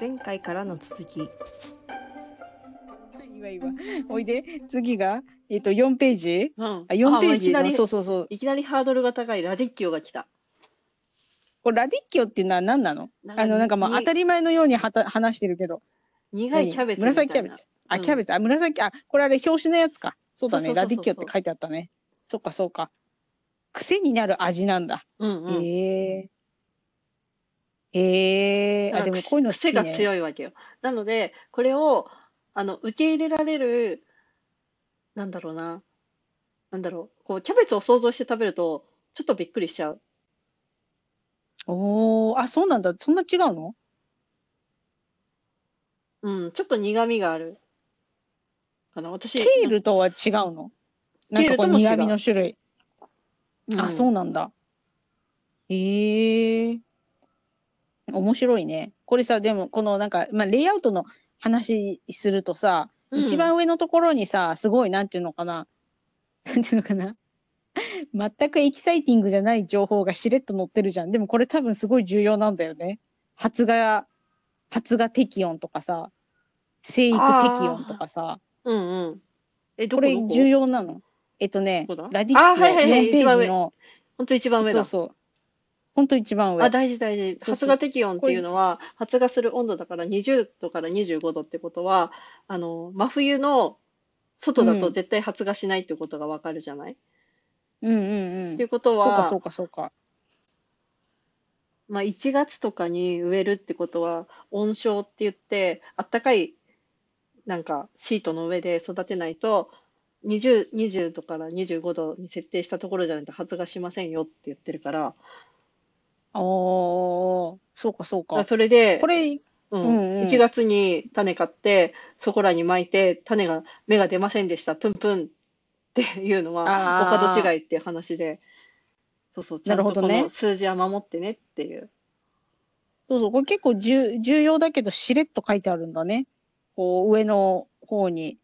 前回からの続き。いいわいいわ。おいで、次が、えっと、4ページうん。あ、4ページいきなりそうそうそう。いきなりハードルが高いラディッキオが来た。これ、ラディッキョっていうのは何なの？あの、なんかもう当たりり前のようにはた話してるけど。苦いキャベツみたいな。紫キャベツ？あ、うんキャベツ。あ、紫、あ、これあれ、表紙のやつか。そうだね。ラディッキョって書いてあったね。そっか、そうか。癖になる味なんだ。うんうん。へえ。へえ。あ、でもこういうの好き癖がね。強いわけよ。なので、これを、あの、受け入れられる、なんだろうな。なんだろう。こう、キャベツを想像して食べると、ちょっとびっくりしちゃう。おー、あ、そうなんだ。そんな違うの？うん、ちょっと苦味がある。かな。私、ケールとは違うの？なんかこうケールとも違う苦味の種類。うんあ、そうなんだ。へえ。面白いね。これさ、でも、このなんか、まあ、レイアウトの話するとさ、うん一番上のところにさ、すごい、なんていうのかな。なんていうのかな。全くエキサイティングじゃない情報がしれっと載ってるじゃん。でもこれ多分すごい重要なんだよね。発芽、発芽適温とかさ、生育適温とかさ。うんうん。え、どこれ重要なのえっとねラディッキあはいはいはい4ページの、ほんと一番上だ。そうそう。ほんと一番上。あ、大事大事。そうそう発芽適温っていうのは、発芽する温度だから20度から25度ってことは、あの、真冬の外だと絶対発芽しないってことがわかるじゃない、うんうんうん。っていうことそうかは、そうかそうか。まあ1月とかに植えるってことは、温床って言って、あったかい、なんかシートの上で育てないと、20、20度から25度に設定したところじゃないと発芽しませんよって言ってるから、おー、そうかそうだか。それで、これ、ううんうんん、1月に種買って、そこらに巻いて、種が、芽が出ませんでした、プンプンっていうのは、あーお門違いっていう話で、そうそう、ちゃんとこなるほどねの数字は守ってねっていう。そうそう、これ結構重重要だけど、しれっと書いてあるんだね。こう、上の方に。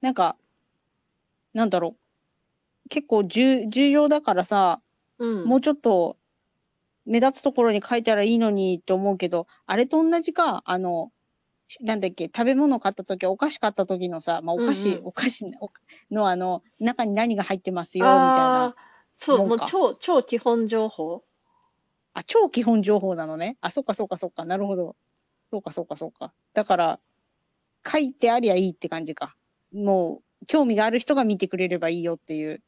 なんか、なんだろう。結構重重要だからさ、うん。もうちょっと目立つところに書いたらいいのにって思うけど、あれと同じか、あの、しなんだっけ、食べ物買った時、お菓子買った時のさ、まあ、お菓子、うんうんお菓子おのあの、中に何が入ってますよ、みたいな。そう、もう超、超基本情報？あ、超基本情報なのね。あ、そっかそっかそっか。なるほど。そうかそうかそうか。だから、書いてありゃいいって感じか。もう、興味がある人が見てくれればいいよっていう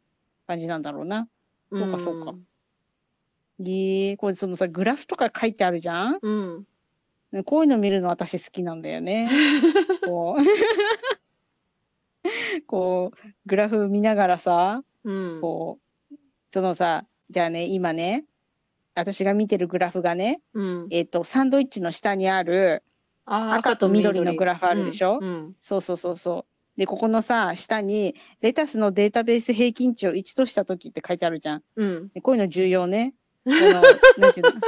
感じなんだろうな。そうかそうかんええこれそのさ、グラフとか書いてあるじゃん？うん。ねこういうの見るの私好きなんだよね。こう、こう、グラフ見ながらさ、うん。こう、そのさ、じゃあね、今ね、私が見てるグラフがね、うん。えっと、サンドイッチの下にある、あー赤と緑のグラフあるでしょ？うんうんそうそうそうそう。で、ここのさ、下に、レタスのデータベース平均値を1としたときって書いてあるじゃん。うん。でこういうの重要ね。この、なんていうの？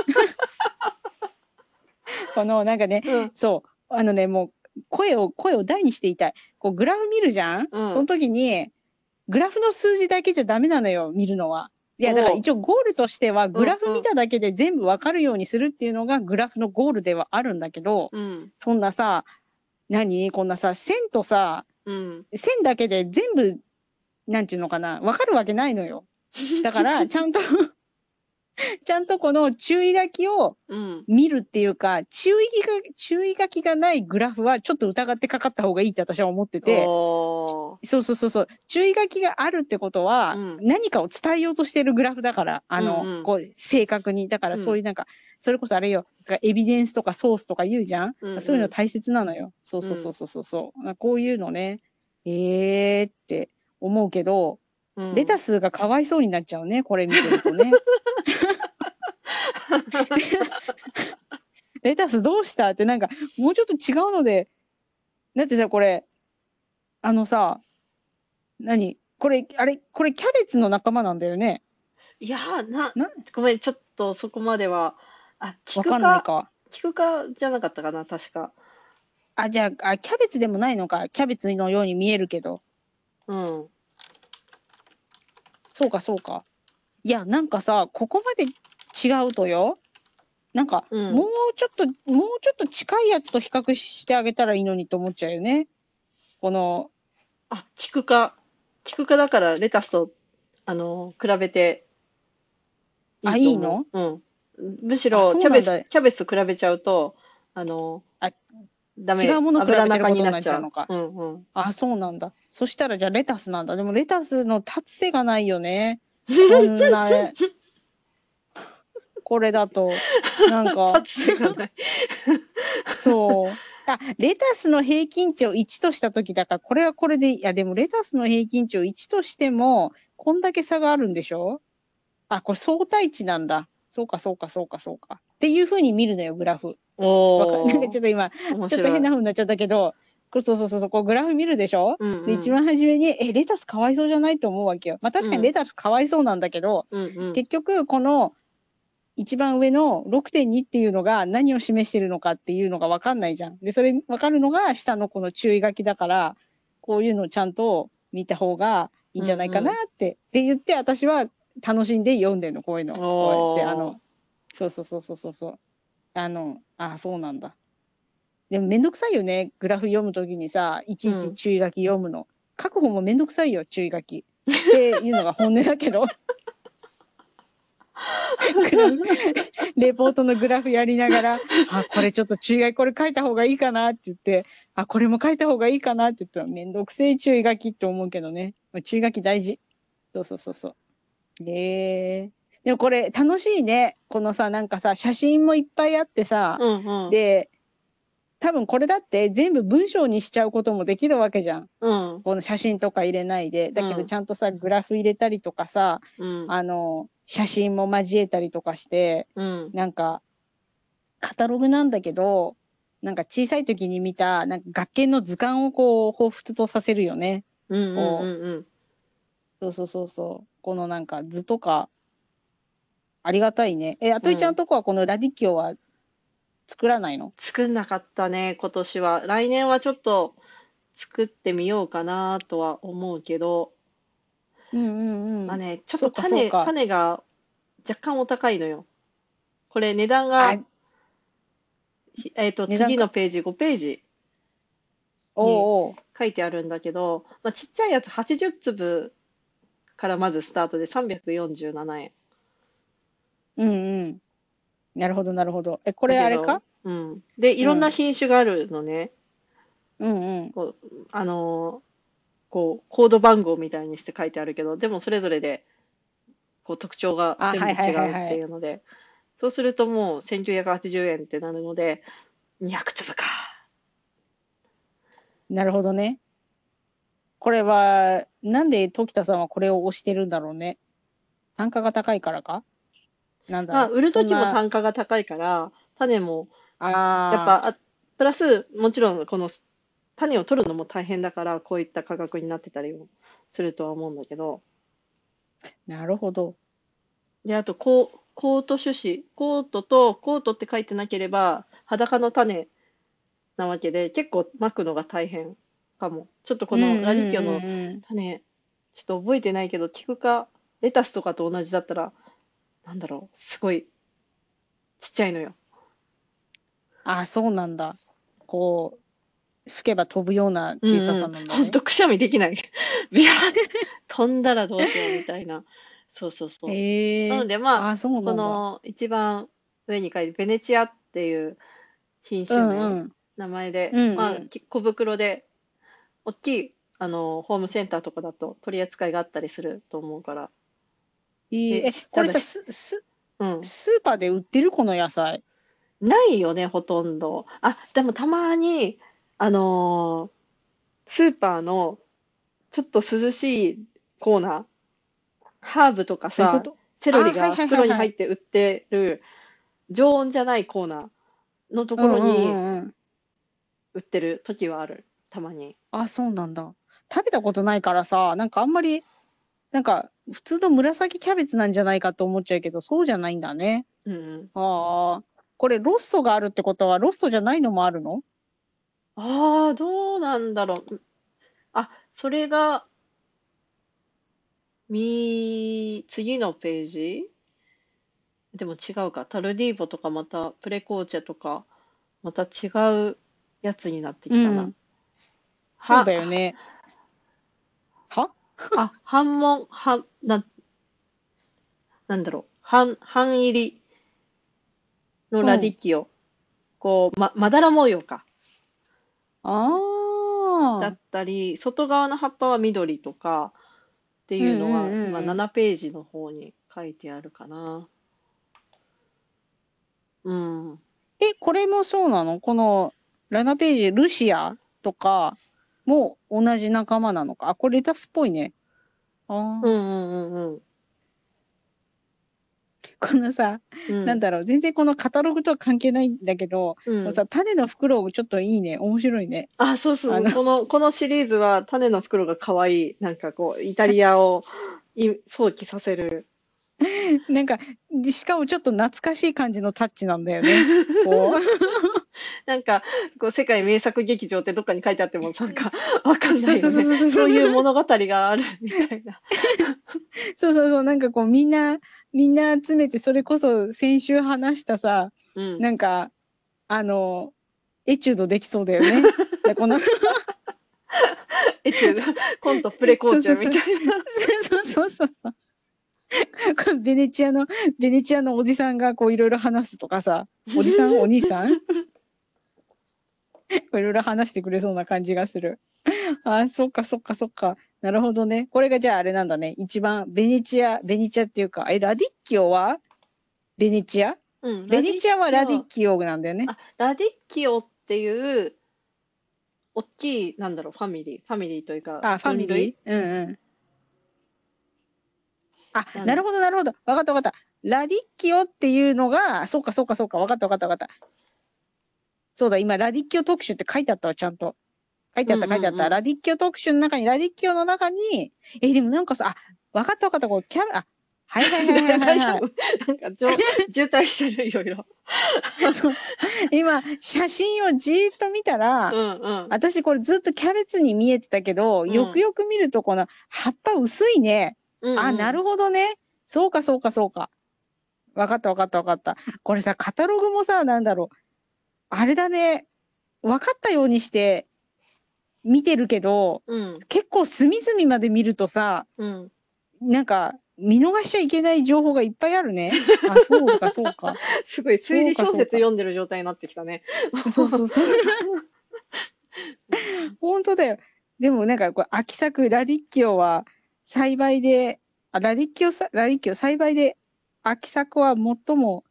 この、なんかね、うん。そう、あのね、もう、声を、声を大にして言いたい。こう、グラフ見るじゃん、うんその時に、グラフの数字だけじゃダメなのよ、見るのは。いや、だから一応ゴールとしては、グラフ見ただけで全部わかるようにするっていうのがグラフのゴールではあるんだけど、うん。そんなさ、何？こんなさ、線とさ、うん。線だけで全部、なんていうのかな、わかるわけないのよ。だから、ちゃんと、ちゃんとこの注意書きをうん。見るっていうか、注意が、注意書きがないグラフはちょっと疑ってかかった方がいいって私は思ってて、そうそうそうそう、注意書きがあるってことは、うん。何かを伝えようとしてるグラフだから、あの、うんうん。こう、正確に。だからうん。そういうなんか、それこそあれよ、エビデンスとかソースとか言うじゃん、うんうん。そういうの大切なのよ。そうそうそうそうそう。そう、こういうのね、えーって思うけど、うん。レタスがかわいそうになっちゃうね、これ見てるとね。レタスどうしたってなんか、もうちょっと違うので、だってさ、これ、あのさ、何？これ、あれ、これキャベツの仲間なんだよね？いやーな、な？ごめん、ちょっとそこまでは、あ、聞くわかんないか、か。聞くかじゃなかったかな、確か。あ、じゃあ、あ、キャベツでもないのか。キャベツのように見えるけど。うん。そうか、そうか。いや、なんかさ、ここまで違うとよ。なんか、うんもうちょっと、もうちょっと近いやつと比較してあげたらいいのにと思っちゃうよね。この、あ、キク科。キク科だからレタスと、あの、比べてあと思ううん。むしあろ、キャベツ、キャベツと比べちゃうと、あの、あダメ、違うもの比べてる油中になっちゃうのかう。うんうん。あ、そうなんだ。そしたらじゃあレタスなんだ。でもレタスの立つ瀬がないよね。こんな、これだと、なんか。そう。あ、レタスの平均値を1としたときだから、これはこれで、いや、でもレタスの平均値を1としても、こんだけ差があるんでしょ？あ、これ相対値なんだ。そうか、そうか、そうか、そうか。っていう風に見るのよ、グラフ。お なんかちょー、っと今、面ちょっと変。な風になっちゃったけど、そうそうそうそう、こうグラフ見るでしょ？うんうん。で、一番初めに、え、レタスかわいそうじゃない？と思うわけよ。まあ確かにレタスかわいそうなんだけど、うんうん。結局、この一番上の6.2っていうのが何を示してるのかっていうのが分かんないじゃん。で、それ分かるのが下のこの注意書きだから、こういうのをちゃんと見た方がいいんじゃないかなって、って言って、私は楽しんで読んでるの、こういうの。こうやって、あの、そうそうそうそうそうそう。あの、あ、そうなんだ。でもめんどくさいよね、グラフ読むときにさ、いちいち注意書き読むの。書く方もめんどくさいよ、注意書き。っていうのが本音だけど。レポートのグラフやりながら、あ、これちょっと注意書きこれ書いた方がいいかなって言って、あ、これも書いた方がいいかなって言ったらめんどくせえ注意書きって思うけどね。まあ注意書き大事。そうそうそうそう。へえでもこれ楽しいね。このさ、なんかさ、写真もいっぱいあってさ、うんうん。で、多分これだって全部文章にしちゃうこともできるわけじゃん。うんこの写真とか入れないで。だけうんどちゃんとさ、グラフ入れたりとかさ、うんあの、写真も交えたりとかして、うんなんか、カタログなんだけど、なんか小さい時に見た、なんか学研の図鑑をこう、彷彿とさせるよね。うんうんうんうん。そうそうそうそう。このなんか図とか、ありがたいね。え、あといちゃんとこはこのラディキオは作らないの？作んなかったね、今年は。来年はちょっと作ってみようかなとは思うけど、うんうんうん。まあね、ちょっと種、かそうか種が若干お高いのよ。これ値段あが、ひえっと、値段次のページ、5ページおうおう。書いてあるんだけど、まあ、ちっちゃいやつ80粒からまずスタートで347円。うんうん。なるほど、なるほど。え、これあれか？うん。で、いろんな品種があるのね。うんうん。こう、あのーこう、コード番号みたいにして書いてあるけど、でもそれぞれで、こう、特徴があ全部違うっていうので、そうするともう1980円ってなるので、200粒か。なるほどね。これは、なんで時田さんはこれを推してるんだろうね。単価が高いからか？なんだまあ、売るときも単価が高いから、種も、あやっぱ、あプラス、もちろん、この、種を取るのも大変だから、こういった価格になってたりもするとは思うんだけど、あ、なるほど。で、あと、コーコート種子。コートと、コートって書いてなければ、裸の種なわけで、結構巻くのが大変かも。ちょっとこのラディキオの種、ちょっと覚えてないけど、キク科、レタスとかと同じだったら、なんだろう、すごい、ちっちゃいのよ。あ、そうなんだ。こう、吹けば飛ぶような小ささなんだねほん。とくしゃみできない。ビャー飛んだらどうしようみたいな。そうそうそう。へえ。なのでまあ、あ。この一番上に書いて、ベネチアっていう品う種名、んうん。名前で、うんうんまあ、き小袋で、大きい、あの、ホームセンターとかだと取り扱いがあったりすると思うから。えーでえ、これさ、うん。スーパーで売ってるこの野菜？ないよね、ほとんど。あ、でもたまに、あのースーパーのちょっと涼しいコーナー、ハーブとかさ、そういうこと？セロリがあはいはいはいはい袋に入って売ってる常温じゃないコーナーのところうんうんにうんうん売ってる時はある、たまに。あ、そうなんだ。食べたことないからさ、なんかあんまり、なんか普通の紫キャベツなんじゃないかと思っちゃうけど、そうじゃないんだね。うんうん。ああ。これロッソがあるってことは、ロッソじゃないのもあるの？ああ、どうなんだろう。あ、それが、み、次のページ？でも違うか。タルディーボとかまたプレコーチェとか、また違うやつになってきたな。うんそうはだよね。は？あ、半門、半、な、なんだろう。半、半入りのラディキオ。こう、ま、まだら模様か。だああっ。たり、外側の葉っぱは緑とかっていうのは、うんうんうんうん今7ページの方に書いてあるかな。うん。え、これもそうなの？この7ページ、ルシアとかも同じ仲間なのか？あ、これレタスっぽいね。ああ、うんうんうんうん。このさ、うんなんだろう、全然このカタログとは関係ないんだけど、うんさ、種の袋ちょっといいね。面白いね。あ、そうそうそう。この、このシリーズは種の袋が可愛い。なんかこう、イタリアをい想起させる。なんか、でしかもちょっと懐かしい感じのタッチなんだよね。こう。なんか、こう、世界名作劇場ってどっかに書いてあっても、なんか、わかんないよね。そういう物語があるみたいな。そうそうそう、なんかこうみんな、みんな集めて、それこそ先週話したさ、うん。なんか、あの、エチュードできそうだよね。でこのエチュード、コント、プレコーチャーみたいな。そうそうそうそう。このベネチアの、ベネチアのおじさんがこういろいろ話すとかさ、おじさん、お兄さん いろいろ話してくれそうな感じがする。あ、そっかそっかそっか。なるほどね。これがじゃああれなんだね。一番、ベネチア、ベネチアっていうか、え、ラディッキオは？ベネチア？うん。ベネチアはラディッオ。キオなんだよね。あ、ラディッキオっていう、大きい、なんだろう、ファミリー。ファミリーというか、あ、ファミリー？うんうん。あなるほど、なるほど。わかったわかった。ラディッキオっていうのが、そうかそうかそうか、わかったわかったわかった。そうだ、今、ラディッキオ特集って書いてあったわ、ちゃんと。書いてあった、うんうんうん書いてあった。ラディッキオ特集の中に、ラディッキオの中に、え、でもなんかさ、あ、わかったわかった、これ、キャあ、はいはいはいはいはい、なんか、渋滞してる、いろいろ。今、写真をじーっと見たら、うんうん。私これずっとキャベツに見えてたけど、うんよくよく見るとこの葉っぱ薄いね。うんあ、なるほほどね。そうか、そうか、そうか。わかった、わかった、わかった。これさ、カタログもさ、なんだろう。あれだね。わかったようにして見てるけど、ど。うん。結構隅々まで見るとさ、うん。なんか、見逃しちゃいけない情報がいっぱいあるね。あ、そうか、そうか。すごい、推理小説読んでる状態になってきたね。そうそうそう。本当だよ。でもなんかこれ秋作ラディッキオは栽培で、あ、ラディッキオさ、ラディッキオ栽培で秋作は最も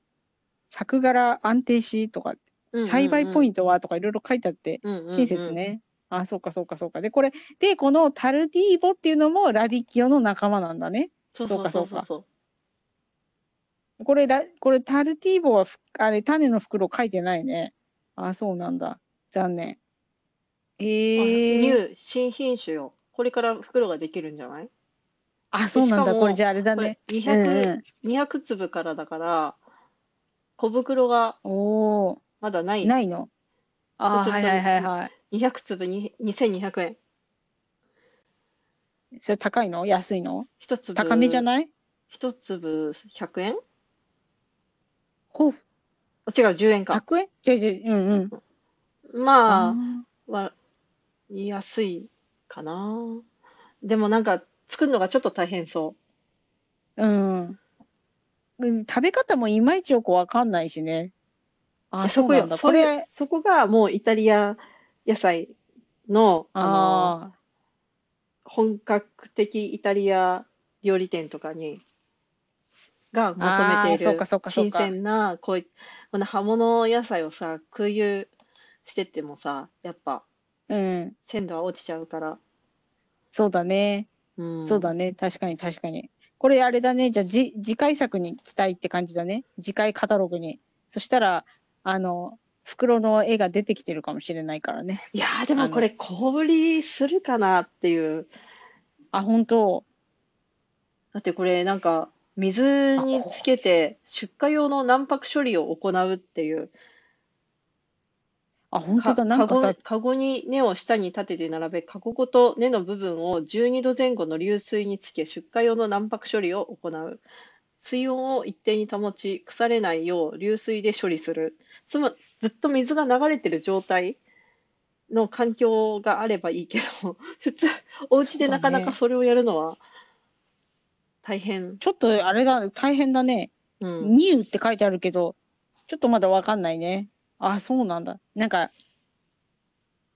作柄安定しとか、栽培ポインントはとかいろいろ書いてあって、ト親切。ね。あ、そうかそうかそうか。で、これ、で、このタルディーボっていうのもラディッキオの仲間なんだね。そうそうそうそうそこれ、ラこれタルディーボはふ、あれ、種の袋書いてないね。あ、そうなんだ。残念。えう。ー。ニュー、新品種よ。これから袋ができるんじゃない？あ、そうなんだ。これじゃああれだね。200、うん200粒からだから、小袋がうん、おまだない？ー、ないの？あー、そうそうはいはいはいはい。200粒に2200円。それ高いの？安いの？一粒。高めじゃいない？一粒100円？ほう、あ違う、10円か。100円？じゃじゃ、うんうん。まあ、あは、安いかな。でもなんか、作るのがちょっと大変そーうん。うん食べ方もいまいちよくわかんないしね。あ、やそうこよ。それそこがもうイタリア野菜の、あの、あ本格的イタリア料理店とかに、が求めていあーそうかる新鮮な、こういこの葉物野菜をさ、空輸してってもさ、やっぱあ、うん。鮮度は落ちちゃうから。そうだね。うん。そうだね。確かに確かに。これあれだね。じゃあ、じ、次回作に期待って感じだね。次回カタログに。そしたら、あの、袋の絵が出てきてるかもしれないからね。いやーでもこれ小売りするかなっていう。あ、本当だってこれなんか水につけて出荷用の卵白処理を行うっていう。あ、本当だ。かなんかさ、カゴに根を下に立てて並べ、カゴごと根の部分を12度前後の流水につけ、出荷用の卵白処理を行う。水温を一定に保ち、腐れないよう流水で処理する。つまずっと水が流れてる状態の環境があればいいけど、普通、お家でなかなかそれをやるのは大変。ちょっとあれだ、大変だね。うん。ニューって書いてあるけど、ちょっとまだわかんないね。あ、そうなんだ。なんか、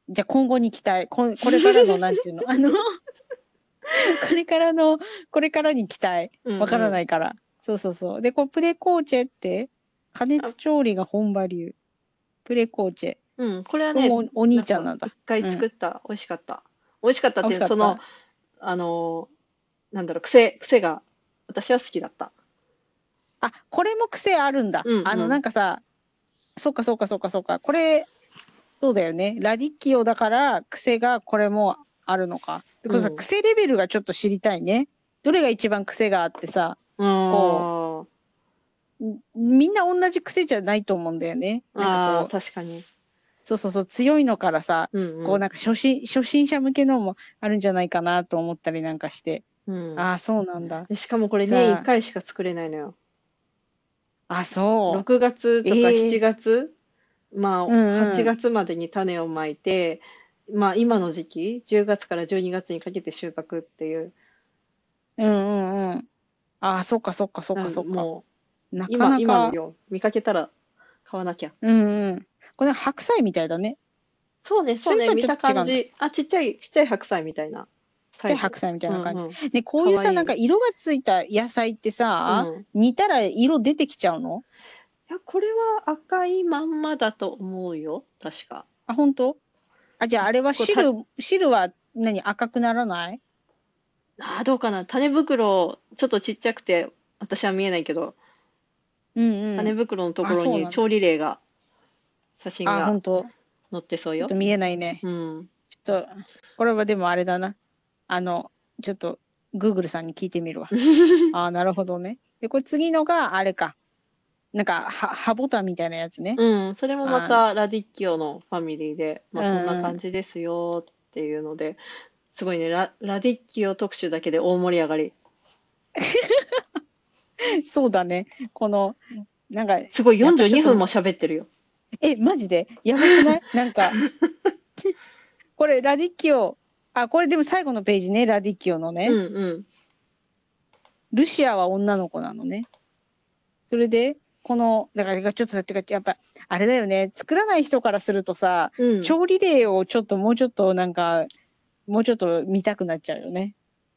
じゃあ今後に期待。ここれからの、なんていうの、あの、これからの、これからに期待。わからないいから。そうそうそう。で、こう、プレコーチェって、加熱調理が本場流。プレコーチェ。うん、これはね、おお兄ちゃんなんだ一。回作った、美味しかった。美味しかったっていう、その、あの、なんだろう、癖、癖が、私は好きだった。あ、これも癖あるんだ。うんうんあの、なんかさ、そっかそっかそっかそっか。これ、そうだよね。ラディッキオだから癖がこれもあるのか。ってことさ、うん癖レベルがちょっと知りたいね。どれが一番癖があってさ、あんみんな同じ癖じゃないと思うんだよね。あなんかこう、確かに。そうそうそう、強いのからさ、うん、うん。こうなんか初心、初心者向けのもあるんじゃないかなと思ったりなんかして。うんああ、そうなんだ。でしかもこれ年1回しか作れないのよ。あ、そう。6月とかえー7月、まあ、うんうん8月までに種をまいて、まあ今の時期、10月から12月にかけて収穫っていう、うんうんうん。ああ、そっかそっかそっかそっか。もなかう今、なか、今のよ、見かけたら買わなきゃ。うんうん。これ白菜みたいだね。そうね、そうね、見た感じ。あ、ちっちゃい、ちっちゃい白菜みたいな。ちっちゃい白菜みたいな感じ。うんうんね、こういうさ、いいなんか色がついた野菜ってさ、うんい煮たら色出てきちゃうの？や、これは赤いまんまだと思うよ、確か。あ、本当？あ、じゃああれは汁、汁は何？赤くならない？あー、どうかな。種袋、ちょっとちっちゃくて、私は見えないけど、うんうん。種袋のところあそうなんだに調理例が、写真あ、が本当載ってそうよちょっと。見えないね。うん。ちょっと、これはでもあれだな。あの、ちょっと、グーグルさんに聞いてみるわ。ああ、なるほどね。で、これ次のが、あれか。なんか、は、ハボタンみたいなやつね。うん、それもまたラディッキオのファミリーで、まあ、こんな感じですよっていうので、すごいね、ラ、ラディッキオ特集だけで大盛り上がり。そうだね。この、なんか、すごいやっぱちょっと42分も喋ってるよ。え、マジで？やばくない？なんか、これ、ラディッキオ、あ、これでも最後のページね、ラディッキオのね。うんうん。ルシアは女の子なのね。それで、この、だから、ちょっとだってか、やっぱ、あれだよね、作らない人からするとさ、うん。調理例をちょっと、もうちょっと、なんか、もうちょっと見たくなっちゃうよね。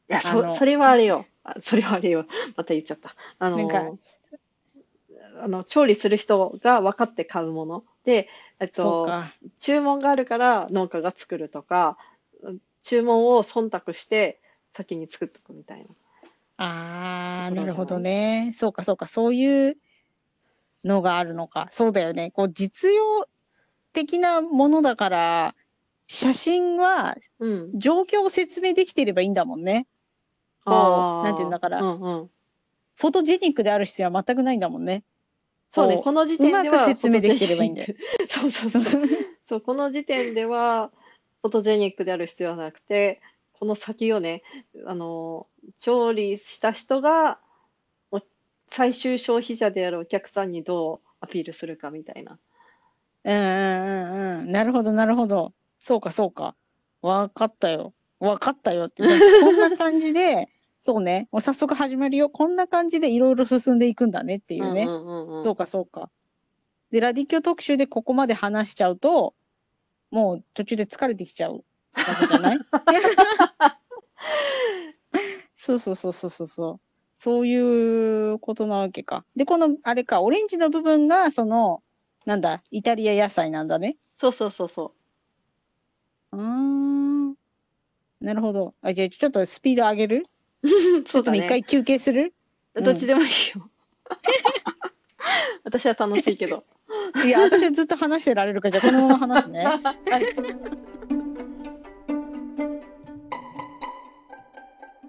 いや、そ、それはあれよ。あそれはあれよ。また言っちゃった。あのなんかあの、調理する人が分かって買うもの。で、えっと。注文があるから農家が作るとか、注文を忖度して先に作っとくみたいな。ああ、なるほどね。そうか、そうか、そういうのがあるのか。そうだよね。こう、実用的なものだから、写真はうん。状況を説明できていればいいんだもんね。こうなんていうんだからうんうん。フォトジェニックである必要は全くないんだもんね。そうね、こうこの時点ではうまく説明できてればいいんだよ。そうそうそう。そう、この時点では、フォトジェニックである必要はなくて、この先をね、あの、調理した人が、お最終消費者であるお客さんにどうアピールするかみたいな。うんうんうんうん。なるほど、なるほど。そうか、そうか。わかったよ。わかったよって。こんな感じで、そうね。もう早速始まるよ。こんな感じでいろいろ進んでいくんだねっていうね。うんうんうんうんそうか、そうか。で、ラディキョ特集でここまで話しちゃうと、もう途中で疲れてきちゃうわけじゃない？そ うそうそうそうそうそう。そういうことなわけか。で、この、あれか、オレンジの部分が、その、なんだ、イタリア野菜なんだね。そうそうそうそうーん。なるほど。あ、じゃあちょっとスピード上げる？そうだょっと一回ね。休憩する？どっちでもいいよ。私は楽しいけど。いや、私はずっと話してられるから、じゃあこのまま話すね。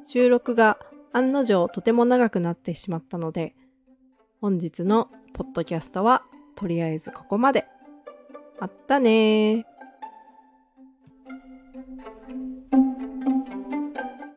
収録が案の定とても長くなってしまったので、本日のポッドキャストはとりあえずここまで。あったねー。